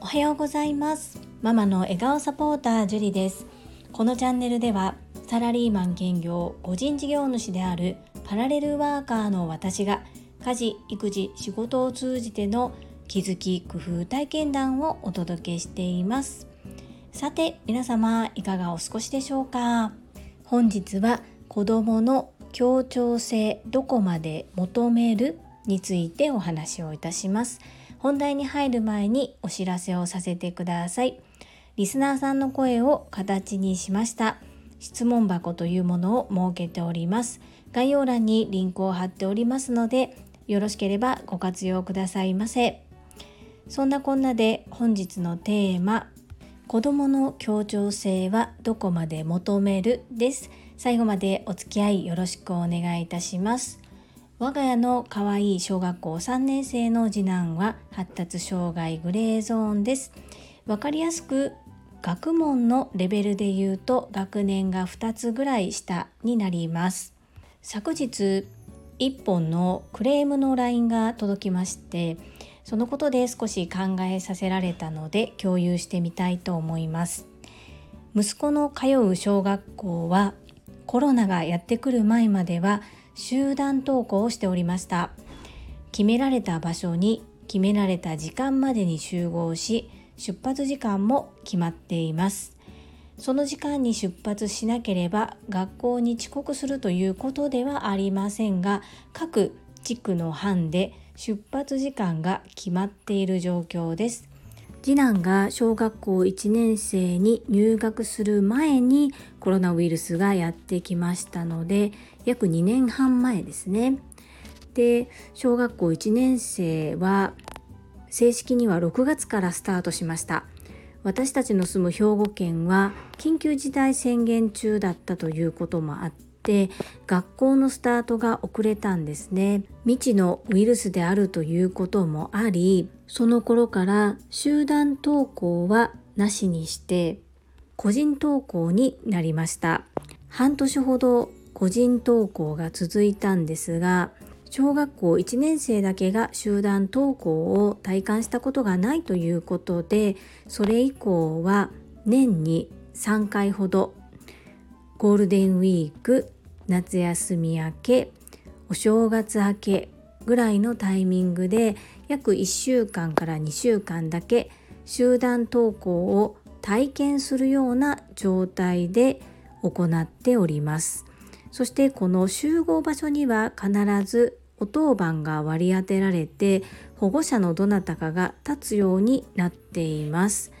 おはようございます。ママの笑顔サポータージュリです。このチャンネルではサラリーマン兼業個人事業主であるパラレルワーカーの私が家事育児仕事を通じての気づき工夫体験談をお届けしています。さて皆様いかがお過ごしでしょうか？本日は子供の協調性どこまで求めるについてお話をいたします。本題に入る前にお知らせをさせてください。リスナーさんの声を形にしました。質問箱というものを設けております。概要欄にリンクを貼っておりますのでよろしければご活用くださいませ。そんなこんなで本日のテーマ子供の協調性はどこまで求める？です。最後までお付き合いよろしくお願いいたします。我が家の可愛い小学校3年生の次男は発達障害グレーゾーンです。わかりやすく学問のレベルで言うと学年が2つぐらい下になります。昨日1本のクレームの LINE が届きましてそのことで少し考えさせられたので共有してみたいと思います。息子の通う小学校はコロナがやってくる前までは集団登校をしておりました。決められた場所に決められた時間までに集合し出発時間も決まっています。その時間に出発しなければ学校に遅刻するということではありませんが各地区の班で出発時間が決まっている状況です。次男が小学校1年生に入学する前にコロナウイルスがやってきましたので約2年半前ですね。で小学校1年生は正式には6月からスタートしました。私たちの住む兵庫県は緊急事態宣言中だったということもあって学校のスタートが遅れたんですね。未知のウイルスであるということもありその頃から集団登校はなしにして個人登校になりました。半年ほど個人登校が続いたんですが小学校1年生だけが集団登校を体感したことがないということでそれ以降は年に3回ほどゴールデンウィーク夏休み明けお正月明けぐらいのタイミングで約1週間から2週間だけ集団登校を体験するような状態で行っております。そしてこの集合場所には必ずお当番が割り当てられて保護者のどなたかが立つようになっています。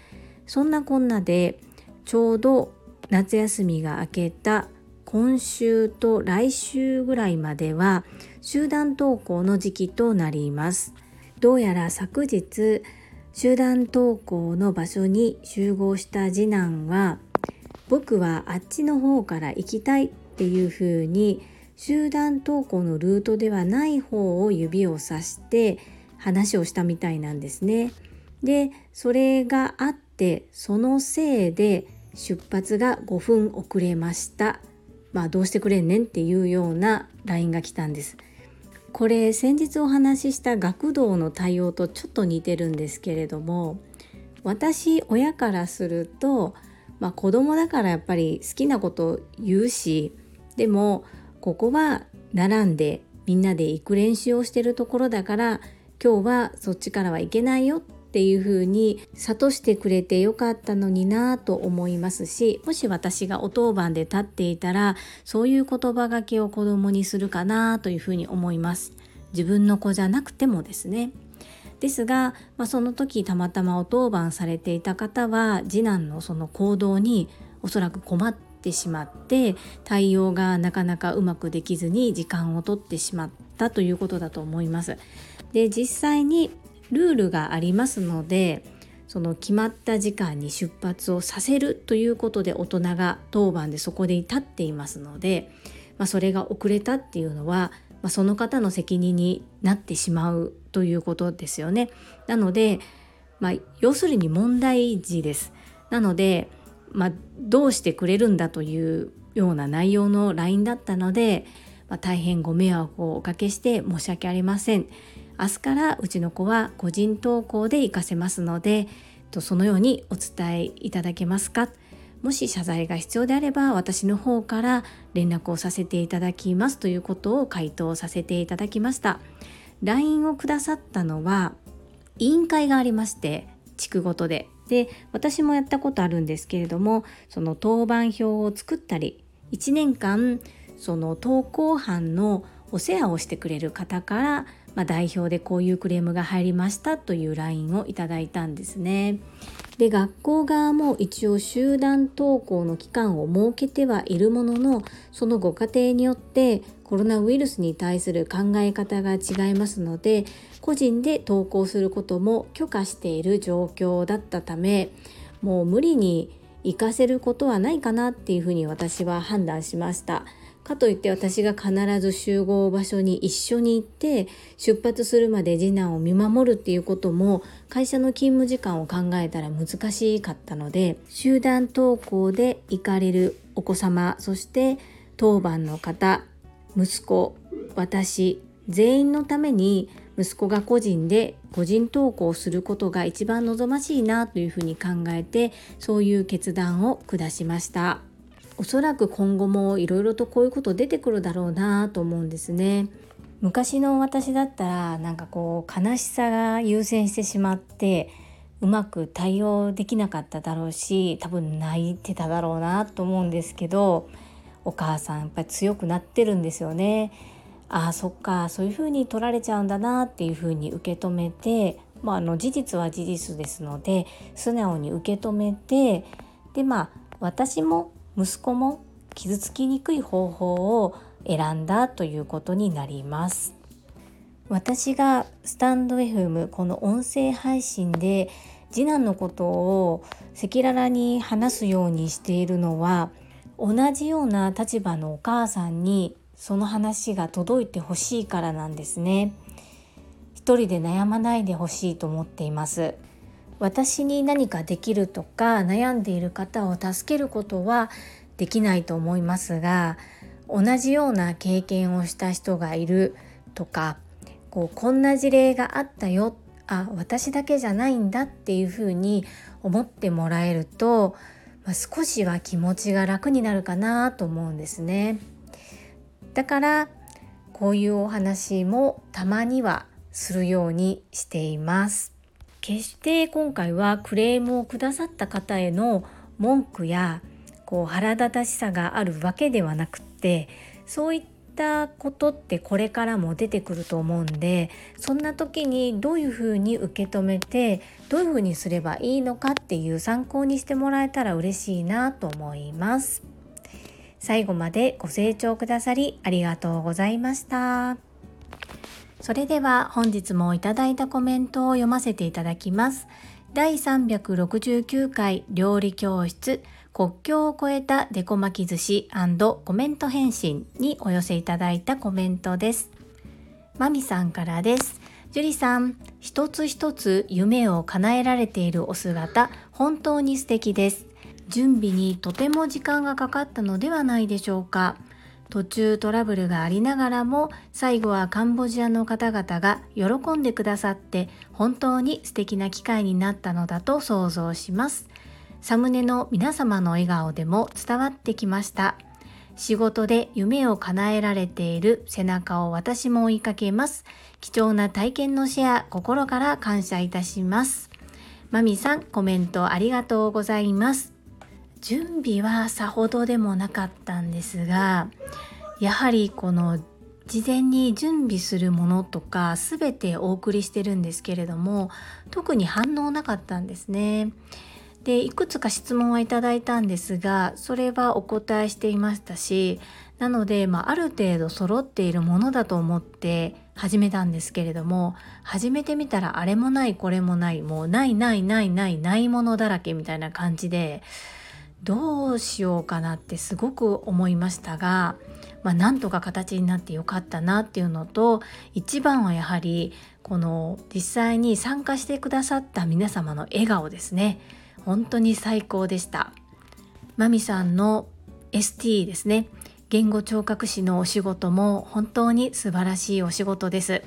そんなこんなでちょうど夏休みが明けた今週と来週ぐらいまでは集団登校の時期となりますどうやら昨日集団登校の場所に集合した次男は僕はあっちの方から行きたいっていうふうに集団登校のルートではない方を指をさして話をしたみたいなんですね。でそれがあってそのせいで出発が5分遅れましたまあどうしてくれんねんっていうような LINE が来たんです。これ先日お話しした学童の対応とちょっと似てるんですけれども私親からすると、まあ、子供だからやっぱり好きなこと言うしでもここは並んでみんなで行く練習をしてるところだから今日はそっちからは行けないよっていうふうに諭してくれてよかったのになと思いますしもし私がお当番で立っていたらそういう言葉がけを子供にするかなというふうに思います自分の子じゃなくてもですねですが、まあ、その時たまたまお当番されていた方は次男のその行動におそらく困ってしまって対応がなかなかうまくできずに時間を取ってしまったということだと思います。で実際にルールがありますのでその決まった時間に出発をさせるということで大人が当番でそこで立っていますので、まあ、それが遅れたっていうのは、まあ、その方の責任になってしまうということですよね。なので、まあ、要するに問題児です。なので、まあ、どうしてくれるんだというような内容の LINE だったので、まあ、大変ご迷惑をおかけして申し訳ありません。明日からうちの子は個人投稿で活かせますのでそのようにお伝えいただけますか？もし謝罪が必要であれば私の方から連絡をさせていただきますということを回答させていただきました。LINE をくださったのは委員会がありまして地区ごとで。で私もやったことあるんですけれどもその当番表を作ったり1年間その投稿班のお世話をしてくれる方から、まあ、代表でこういうクレームが入りましたという LINE をいただいたんですね。で学校側も一応集団登校の期間を設けてはいるもののそのご家庭によってコロナウイルスに対する考え方が違いますので個人で登校することも許可している状況だったためもう無理に行かせることはないかなっていうふうに私は判断しました。かといって私が必ず集合場所に一緒に行って出発するまで次男を見守るっていうことも会社の勤務時間を考えたら難しかったので集団登校で行かれるお子様そして当番の方息子私全員のために息子が個人で個人登校することが一番望ましいなというふうに考えてそういう決断を下しました。おそらく今後もいろいろとこういうこと出てくるだろうなと思うんですね。昔の私だったらなんかこう悲しさが優先してしまってうまく対応できなかっただろうし多分泣いてただろうなと思うんですけどお母さんやっぱり強くなってるんですよね。ああそっかそういうふうに取られちゃうんだなっていうふうに受け止めて、まあ、あの事実は事実ですので素直に受け止めてでまあ私も息子も傷つきにくい方法を選んだということになります。私がスタンド FM この音声配信で次男のことを赤裸々に話すようにしているのは同じような立場のお母さんにその話が届いてほしいからなんですね。一人で悩まないでほしいと思っています。私に何かできるとか悩んでいる方を助けることはできないと思いますが同じような経験をした人がいるとかこうこんな事例があったよあ私だけじゃないんだっていうふうに思ってもらえると、まあ、少しは気持ちが楽になるかなと思うんですね。だからこういうお話もたまにはするようにしています。決して今回はクレームをくださった方への文句やこう腹立たしさがあるわけではなくってそういったことってこれからも出てくると思うんでそんな時にどういうふうに受け止めてどういうふうにすればいいのかっていう参考にしてもらえたら嬉しいなと思います。最後までご清聴くださりありがとうございました。それでは本日もいただいたコメントを読ませていただきます。第369回料理教室国境を越えたデコ巻き寿司コメント返信にお寄せいただいたコメントです。まみさんからです。樹里さん、一つ一つ夢を叶えられているお姿、本当に素敵です。準備にとても時間がかかったのではないでしょうか。途中トラブルがありながらも最後はカンボジアの方々が喜んでくださって本当に素敵な機会になったのだと想像します。サムネの皆様の笑顔でも伝わってきました。仕事で夢を叶えられている背中を私も追いかけます。貴重な体験のシェア心から感謝いたします。マミさんコメントありがとうございます。準備はさほどでもなかったんですがやはりこの事前に準備するものとか全てお送りしてるんですけれども特に反応なかったんですね。でいくつか質問はいただいたんですがそれはお答えしていましたしなので、まあ、ある程度揃っているものだと思って始めたんですけれども始めてみたらあれもないこれもないもうないないないないないものだらけみたいな感じでどうしようかなってすごく思いましたが、まあ、なんとか形になってよかったなっていうのと一番はやはりこの実際に参加してくださった皆様の笑顔ですね。本当に最高でした。マミさんの ST ですね。言語聴覚士のお仕事も本当に素晴らしいお仕事です。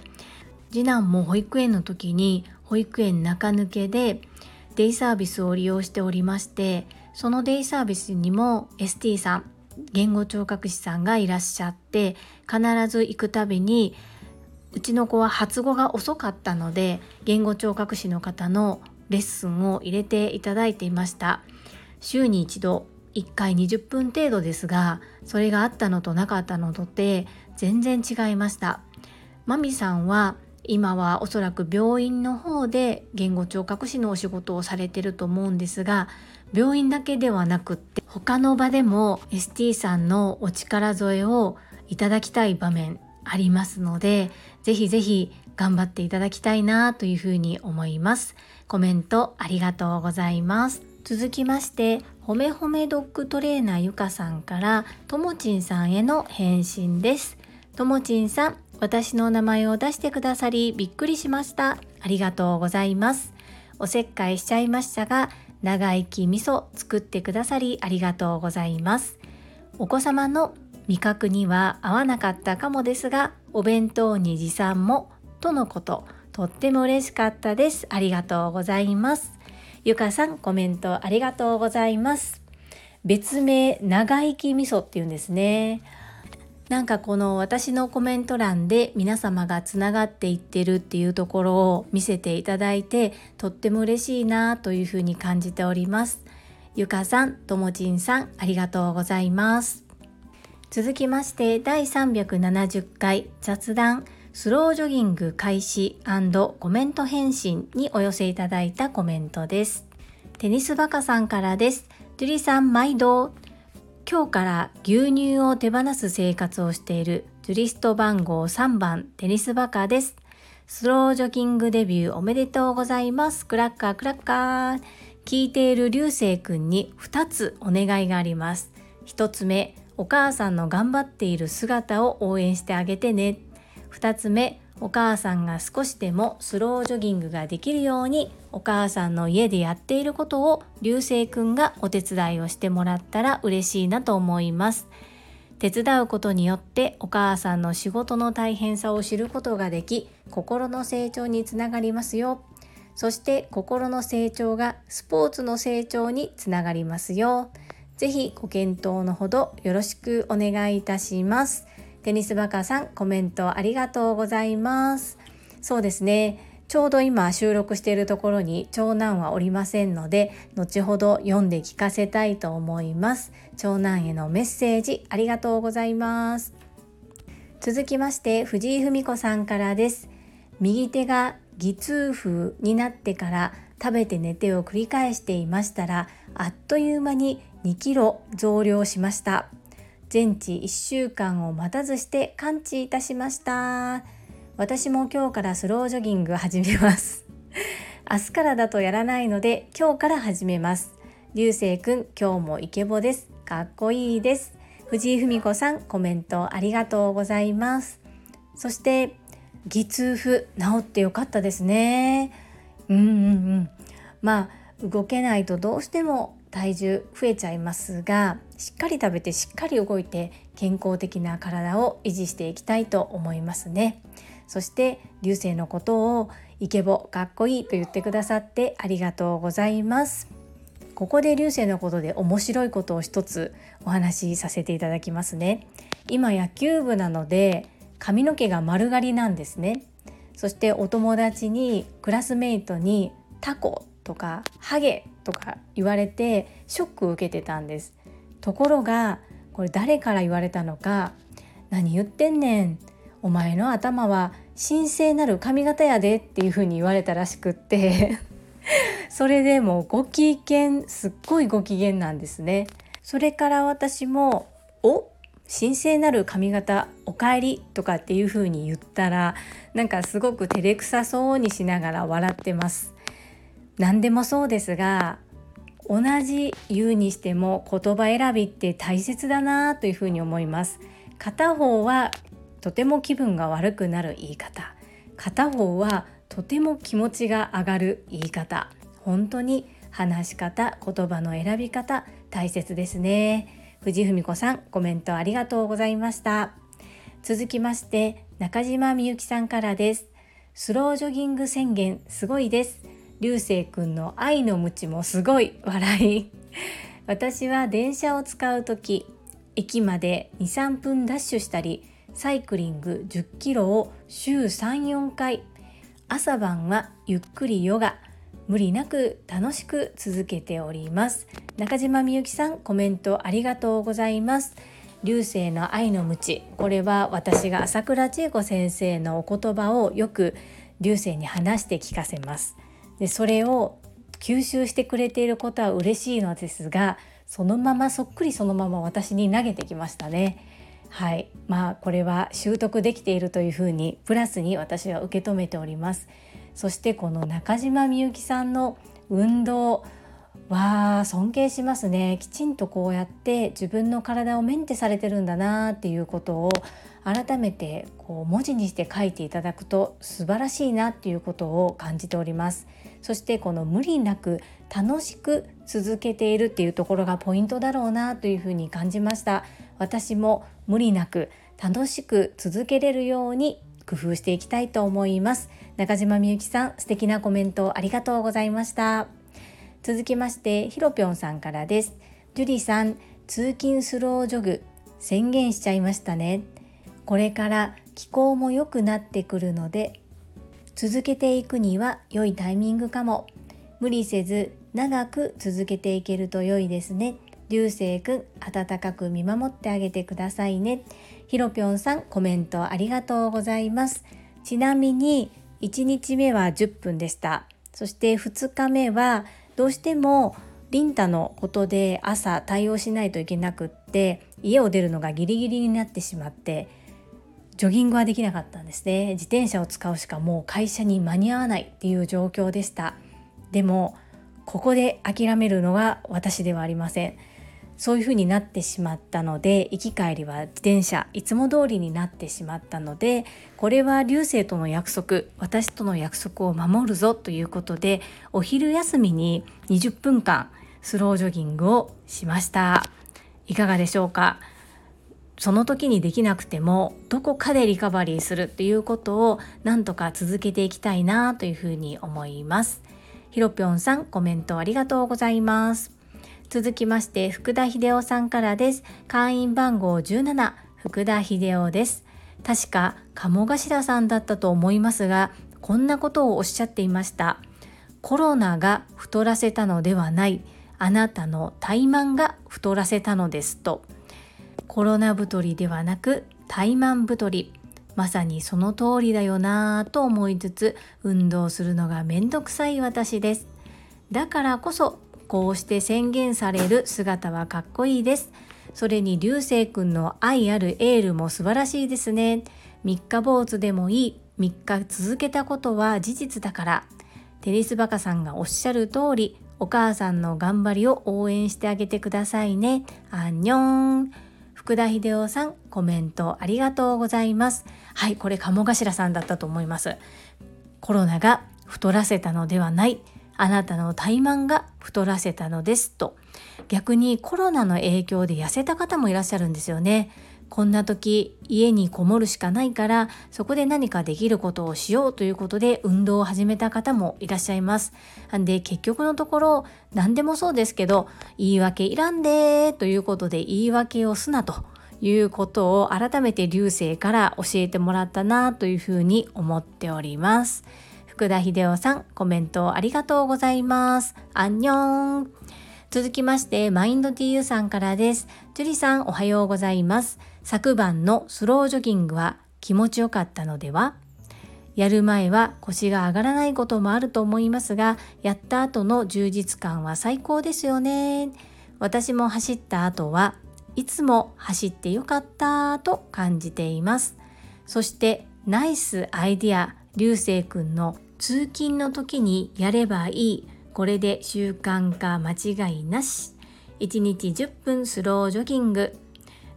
次男も保育園の時に保育園中抜けでデイサービスを利用しておりましてそのデイサービスにも ST さん言語聴覚士さんがいらっしゃって必ず行くたびにうちの子は発語が遅かったので言語聴覚士の方のレッスンを入れていただいていました。週に一度1回20分程度ですがそれがあったのとなかったのとって全然違いました。マミさんは今はおそらく病院の方で言語聴覚士のお仕事をされてると思うんですが病院だけではなくって他の場でも ST さんのお力添えをいただきたい場面ありますのでぜひぜひ頑張っていただきたいなというふうに思います。コメントありがとうございます。続きましてほめほめドッグトレーナーゆかさんからともちんさんへの返信です。ともちんさん私の名前を出してくださりびっくりしました。ありがとうございます。おせっかいしちゃいましたが長生き味噌作ってくださりありがとうございます。お子様の味覚には合わなかったかもですがお弁当に持参もとのこととっても嬉しかったです。ありがとうございます。ゆかさんコメントありがとうございます。別名長生き味噌っていうんですね。なんかこの私のコメント欄で皆様がつながっていってるっていうところを見せていただいてとっても嬉しいなというふうに感じておりますゆかさんともちんさんありがとうございます続きまして第370回雑談スロージョギング開始コメント返信にお寄せいただいたコメントです。テニスバカさんからです。ジュリさん毎度。今日から牛乳を手放す生活をしているジュリスト番号3番テニスバカです。スロージョギングデビューおめでとうございます。クラッカークラッカー。聞いている流星くんに2つお願いがあります。1つ目、お母さんの頑張っている姿を応援してあげてね2つ目お母さんが少しでもスロージョギングができるようにお母さんの家でやっていることを流星くんがお手伝いをしてもらったら嬉しいなと思います手伝うことによってお母さんの仕事の大変さを知ることができ心の成長につながりますよそして心の成長がスポーツの成長につながりますよ。ぜひご検討のほどよろしくお願いいたします。テニスバカさんコメントありがとうございます。そうですね。ちょうど今収録しているところに長男はおりませんので、後ほど読んで聞かせたいと思います。長男へのメッセージありがとうございます。続きまして藤井文子さんからです。右手が義痛風になってから食べて寝てを繰り返していましたらあっという間に2キロ増量しました全治1週間を待たずして完治いたしました。私も今日からスロージョギング始めます。明日からだとやらないので今日から始めます。流星くん今日もイケボです。かっこいいです。藤井文子さんコメントありがとうございます。そして義痛風治ってよかったですね。うんうんうん。まあ動けないとどうしても体重増えちゃいますがしっかり食べてしっかり動いて健康的な体を維持していきたいと思いますね。そして流星のことをイケボかっこいいと言ってくださってありがとうございます。ここで流星のことで面白いことを一つお話しさせていただきますね。今野球部なので髪の毛が丸刈りなんですね。そしてお友達にクラスメイトにタコとかハゲとか言われてショックを受けてたんです。ところがこれ誰から言われたのか何言ってんねん。お前の頭は神聖なる髪型やでっていう風に言われたらしくって。それでもご機嫌すっごいご機嫌なんですね。それから私もお神聖なる髪型おかえりとかっていう風に言ったらなんかすごく照れくさそうにしながら笑ってます。何でもそうですが同じ言うにしても言葉選びって大切だなというふうに思います。片方はとても気分が悪くなる言い方。片方はとても気持ちが上がる言い方。本当に話し方言葉の選び方大切ですね。藤文子さんコメントありがとうございました。続きまして中島みゆきさんからです。スロージョギング宣言すごいです。流星くんの愛の無知もすごい笑い。私は電車を使う時駅まで23分ダッシュしたりサイクリング10キロを週34回。朝晩はゆっくりヨガ無理なく楽しく続けております。中島みゆきさんコメントありがとうございます。流星の愛の無知これは私が朝倉千恵子先生のお言葉をよく流星に話して聞かせます。でそれを吸収してくれていることは嬉しいのですがそのままそっくりそのまま私に投げてきましたね。はい。まあこれは習得できているというふうにプラスに私は受け止めております。そしてこの中島みゆきさんの運動は尊敬しますね。きちんとこうやって自分の体をメンテされてるんだなっていうことを改めてこう文字にして書いていただくと素晴らしいなっていうことを感じております。そしてこの無理なく楽しく続けているっていうところがポイントだろうなというふうに感じました。私も無理なく楽しく続けれるように工夫していきたいと思います。中島みゆきさん素敵なコメントありがとうございました。続きましてひろぴょんさんからです。ジュリさん通勤スロージョグ宣言しちゃいましたね。これから気候も良くなってくるので続けていくには良いタイミングかも。無理せず長く続けていけると良いですね。流星くん温かく見守ってあげてくださいね。ひろぴょんさんコメントありがとうございます。ちなみに1日目は10分でした。そして2日目はどうしてもリンタのことで朝対応しないといけなくって家を出るのがギリギリになってしまってジョギングはできなかったんですね。自転車を使うしかもう会社に間に合わないっていう状況でした。でもここで諦めるのが私ではありません。そういうふうになってしまったので行き帰りは自転車いつも通りになってしまったのでこれは流星との約束私との約束を守るぞということでお昼休みに20分間スロージョギングをしました。いかがでしょうか？その時にできなくてもどこかでリカバリーするっていうことをなんとか続けていきたいなというふうに思います。ひろぴょんさんコメントありがとうございます。続きまして福田秀夫さんからです。会員番号17福田秀夫です。確か鴨頭さんだったと思いますがこんなことをおっしゃっていました。コロナが太らせたのではない。あなたの怠慢が太らせたのですと。コロナ太りではなく怠慢太りまさにその通りだよなぁと思いつつ運動するのがめんどくさい私ですだからこそこうして宣言される姿はかっこいいです。それに流星くんの愛あるエールも素晴らしいですね。3日坊主でもいい。3日続けたことは事実だから。テニスバカさんがおっしゃる通り、お母さんの頑張りを応援してあげてくださいね。アンニョン。福田秀夫さん、コメントありがとうございます。はい、これ鴨頭さんだったと思います。コロナが太らせたのではない。あなたの怠慢が太らせたのですと逆にコロナの影響で痩せた方もいらっしゃるんですよねこんな時家にこもるしかないからそこで何かできることをしようということで運動を始めた方もいらっしゃいますんで結局のところ何でもそうですけど言い訳いらんでということで言い訳をすなということを改めて流星から教えてもらったなというふうに思っております。福田秀夫さん、コメントありがとうございます。アンニョン。続きまして、マインド TU さんからです。ジュリさん、おはようございます。昨晩のスロージョギングは気持ちよかったのでは？やる前は腰が上がらないこともあると思いますが、やった後の充実感は最高ですよね。私も走った後はいつも走ってよかったと感じています。そしてナイスアイディア流星くんの通勤の時にやればいいこれで習慣化間違いなし1日10分スロージョギング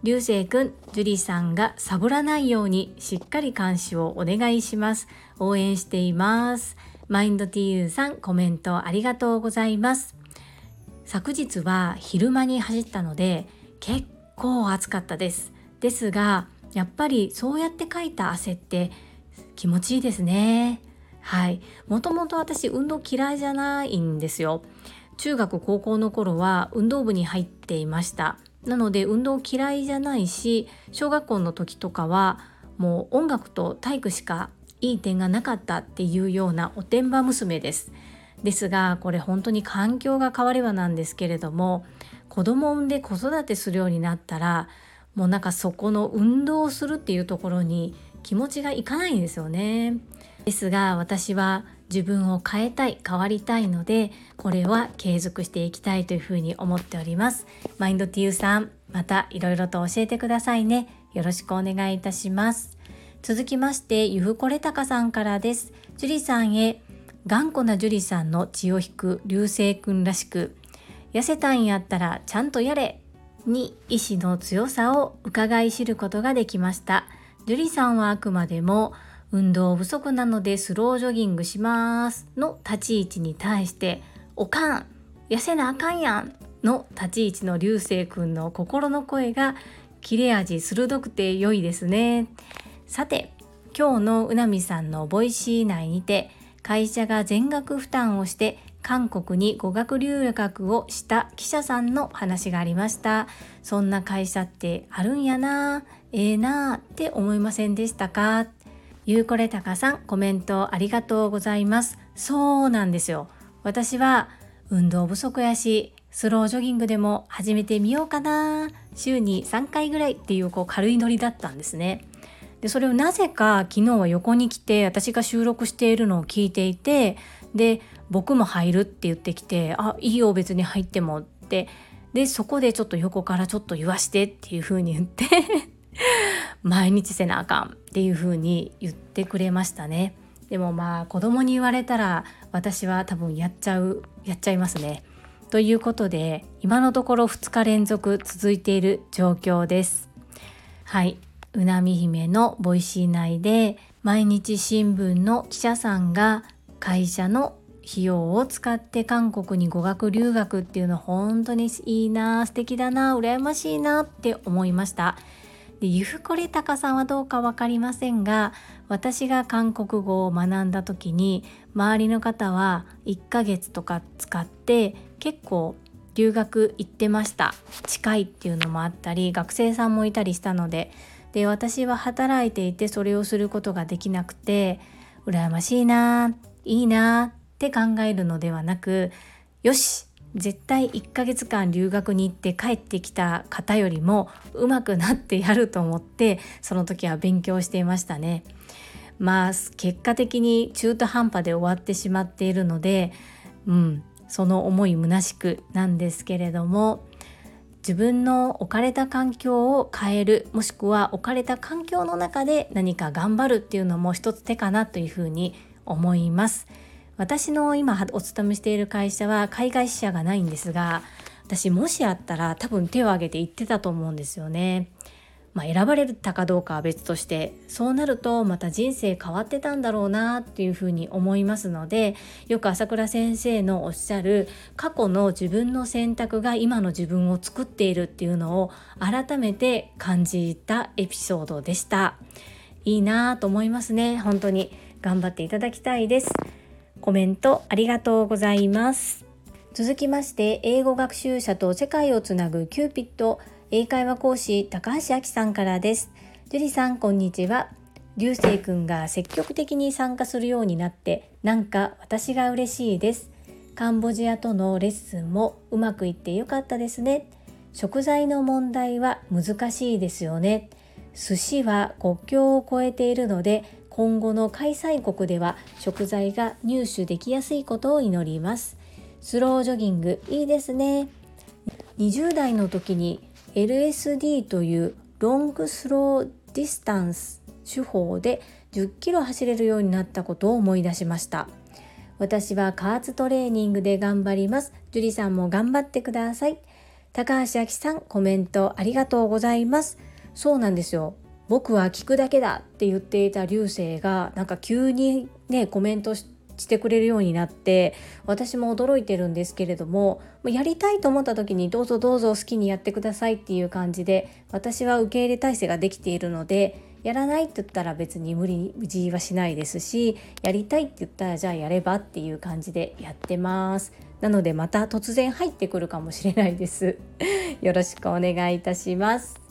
流星くん、樹里さんがサボらないようにしっかり監視をお願いします。応援しています。マインド TU さん、コメントありがとうございます。昨日は昼間に走ったので結構暑かったです。ですが、やっぱりそうやってかいた汗って気持ちいいですねはい。もともと私運動嫌いじゃないんですよ。中学高校の頃は運動部に入っていました。なので運動嫌いじゃないし小学校の時とかはもう音楽と体育しかいい点がなかったっていうようなおてんば娘です。ですがこれ本当に環境が変わればなんですけれども子供を産んで子育てするようになったらもうなんかそこの運動をするっていうところに気持ちがいかないんですよね。ですが私は自分を変えたい変わりたいのでこれは継続していきたいというふうに思っております。マインドティーさんまたいろいろと教えてくださいね。よろしくお願いいたします。続きましてゆふこれたかさんからです。樹里さんへ頑固な樹里さんの血を引く流星くんらしく痩せたんやったらちゃんとやれに意志の強さを伺い知ることができました。樹里さんはあくまでも運動不足なのでスロージョギングしますの立ち位置に対しておかん痩せなあかんやんの立ち位置の流星くんの心の声が切れ味鋭くて良いですね。さて今日のうなみさんのボイシー内にて会社が全額負担をして韓国に語学留学をした記者さんの話がありました。そんな会社ってあるんやなええー、なって思いませんでしたか？ゆうこれたかさんコメントありがとうございます。そうなんですよ。私は運動不足やしスロージョギングでも始めてみようかな週に3回ぐらいっていうこう軽いノリだったんですね。でそれをなぜか昨日は横に来て私が収録しているのを聞いていてで僕も入るって言ってきてあいいよ別に入ってもって。でそこでちょっと横からちょっと言わしてっていう風に言って。毎日せなあかんっていう風に言ってくれましたね。でもまあ子供に言われたら私は多分やっちゃうやっちゃいますね。ということで今のところ2日連続続いている状況です。はい。うなみ姫のボイシー内で毎日新聞の記者さんが会社の費用を使って韓国に語学留学っていうの本当にいいな素敵だな羨ましいなって思いました。でゆふこりたかさんはどうか分かりませんが私が韓国語を学んだ時に周りの方は1ヶ月とか使って結構留学行ってました。近いっていうのもあったり学生さんもいたりしたので。で私は働いていてそれをすることができなくて羨ましいないいなって考えるのではなくよし絶対1ヶ月間留学に行って帰ってきた方よりも上手くなってやると思ってその時は勉強していましたね。まあ結果的に中途半端で終わってしまっているので、うん、その思い虚しくなんですけれども自分の置かれた環境を変えるもしくは置かれた環境の中で何か頑張るっていうのも一つ手かなというふうに思います。私の今お勤めしている会社は海外支社がないんですが私もしあったら多分手を挙げて言ってたと思うんですよね。まあ、選ばれたかどうかは別としてそうなるとまた人生変わってたんだろうなっていうふうに思いますのでよく朝倉先生のおっしゃる過去の自分の選択が今の自分を作っているっていうのを改めて感じたエピソードでした。いいなと思いますね。本当に。頑張っていただきたいです。コメントありがとうございます。続きまして、英語学習者と世界をつなぐキューピット英会話講師高橋明さんからです。樹里さん、こんにちは。流星くんが積極的に参加するようになって、なんか私が嬉しいです。カンボジアとのレッスンもうまくいってよかったですね。食材の問題は難しいですよね。寿司は国境を越えているので今後の開催国では食材が入手できやすいことを祈ります。スロージョギングいいですね。20代の時に LSD という long slow distance 手法で10キロ走れるようになったことを思い出しました。私は加圧トレーニングで頑張ります。樹里さんも頑張ってください。高橋明さんコメントありがとうございます。そうなんですよ。僕は聞くだけだって言っていた流星がなんか急にねコメントしてくれるようになって私も驚いてるんですけれどもやりたいと思った時にどうぞどうぞ好きにやってくださいっていう感じで私は受け入れ体制ができているのでやらないって言ったら別に無理無事はしないですしやりたいって言ったらじゃあやればっていう感じでやってます。なのでまた突然入ってくるかもしれないです。よろしくお願いいたします。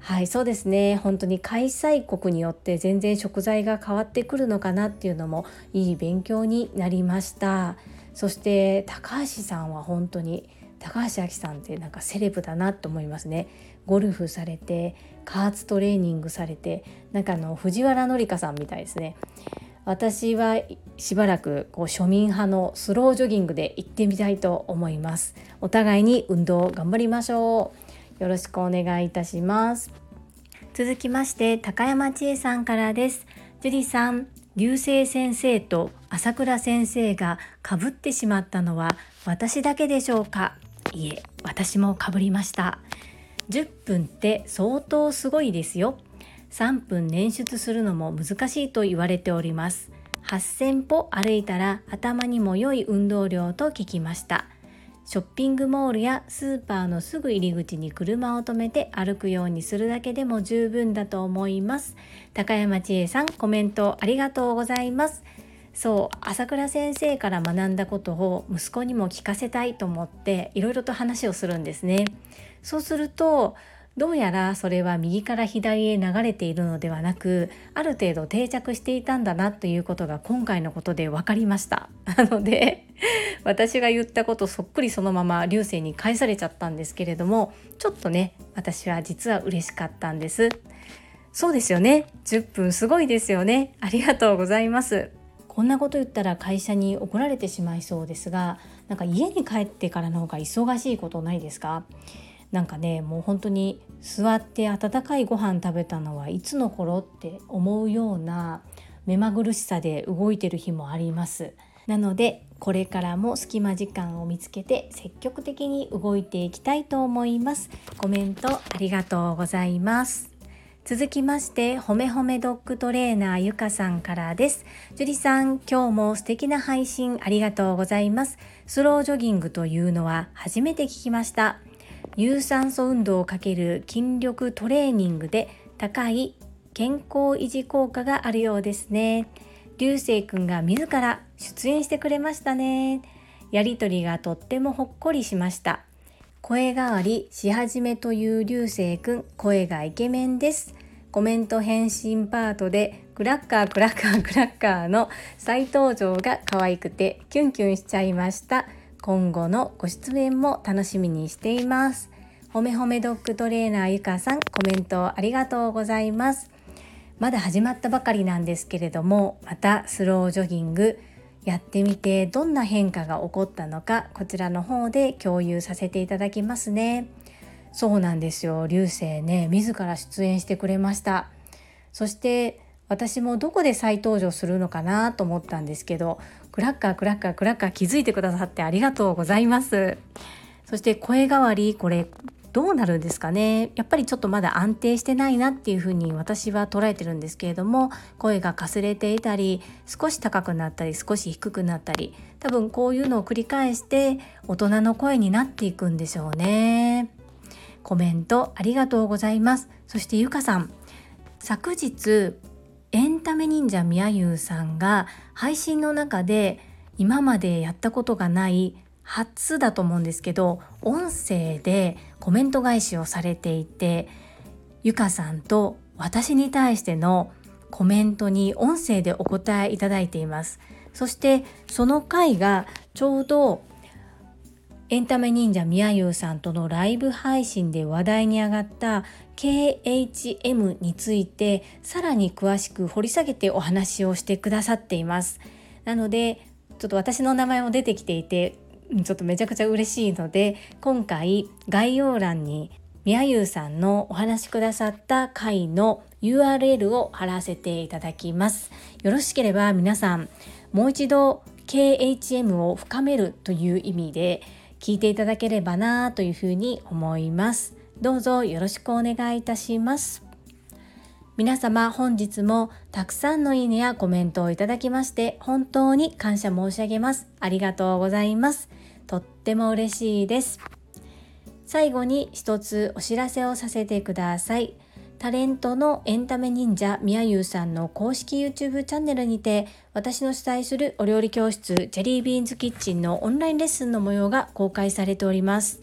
はいそうですね。本当に開催国によって全然食材が変わってくるのかなっていうのもいい勉強になりました。そして高橋さんは本当に高橋明さんってなんかセレブだなと思いますね。ゴルフされて加圧トレーニングされてなんかあの藤原紀香さんみたいですね。私はしばらくこう庶民派のスロージョギングで行ってみたいと思います。お互いに運動頑張りましょう。よろしくお願いいたします。続きまして高山千恵さんからです。樹里さん流星先生と朝倉先生がかぶってしまったのは私だけでしょうか？いえ私もかぶりました。10分って相当すごいですよ。3分捻出するのも難しいと言われております。8000歩歩いたら頭にも良い運動量と聞きました。ショッピングモールやスーパーのすぐ入り口に車を止めて歩くようにするだけでも十分だと思います高山千恵さんコメントありがとうございますそう朝倉先生から学んだことを息子にも聞かせたいと思っていろいろと話をするんですね。そうするとどうやらそれは右から左へ流れているのではなくある程度定着していたんだなということが今回のことで分かりました。なので私が言ったことそっくりそのまま流星に返されちゃったんですけれどもちょっとね私は実は嬉しかったんです。そうですよね。10分すごいですよね。ありがとうございます。こんなこと言ったら会社に怒られてしまいそうですがなんか家に帰ってからの方が忙しいことないですか？なんかねもう本当に座って温かいご飯食べたのはいつの頃って思うような目まぐるしさで動いてる日もあります。なのでこれからも隙間時間を見つけて積極的に動いていきたいと思います。コメントありがとうございます。続きましてほめほめドッグトレーナーゆかさんからです。樹里さん今日も素敵な配信ありがとうございます。スロージョギングというのは初めて聞きました。有酸素運動をかける筋力トレーニングで高い健康維持効果があるようですね。流星くんが自ら出演してくれましたね。やりとりがとってもほっこりしました。声変わりし始めという流星くん声がイケメンです。コメント返信パートでクラッカークラッカークラッカーの再登場が可愛くてキュンキュンしちゃいました。今後のご出演も楽しみにしています。ほめほめドッグトレーナーゆかさんコメントありがとうございます。まだ始まったばかりなんですけれどもまたスロージョギングやってみてどんな変化が起こったのかこちらの方で共有させていただきますね。そうなんですよ。流星ね自ら出演してくれました。そして私もどこで再登場するのかなと思ったんですけどクラッカークラッカークラッカー気づいてくださってありがとうございます。そして声変わりこれどうなるんですかね？やっぱりちょっとまだ安定してないなっていうふうに私は捉えてるんですけれども声がかすれていたり少し高くなったり少し低くなったり多分こういうのを繰り返して大人の声になっていくんでしょうね。コメントありがとうございます。そしてゆかさん。昨日エンタメ忍者みやゆうさんが配信の中で今までやったことがない初だと思うんですけど音声でコメント返しをされていてゆかさんと私に対してのコメントに音声でお答えいただいています。そしてその回がちょうどエンタメ忍者みやゆうさんとのライブ配信で話題に上がった KHM についてさらに詳しく掘り下げてお話をしてくださっています。なのでちょっと私の名前も出てきていてちょっとめちゃくちゃ嬉しいので今回概要欄にみやゆうさんのお話しくださった回の URL を貼らせていただきます。よろしければ皆さんもう一度 KHM を深めるという意味で聞いていただければなというふうに思います。どうぞよろしくお願いいたします皆様本日もたくさんのいいねやコメントをいただきまして本当に感謝申し上げます。ありがとうございます。とっても嬉しいです。最後に一つお知らせをさせてください。タレントのエンタメ忍者みやゆうさんの公式 YouTube チャンネルにて私の主催するお料理教室ジェリービーンズキッチンのオンラインレッスンの模様が公開されております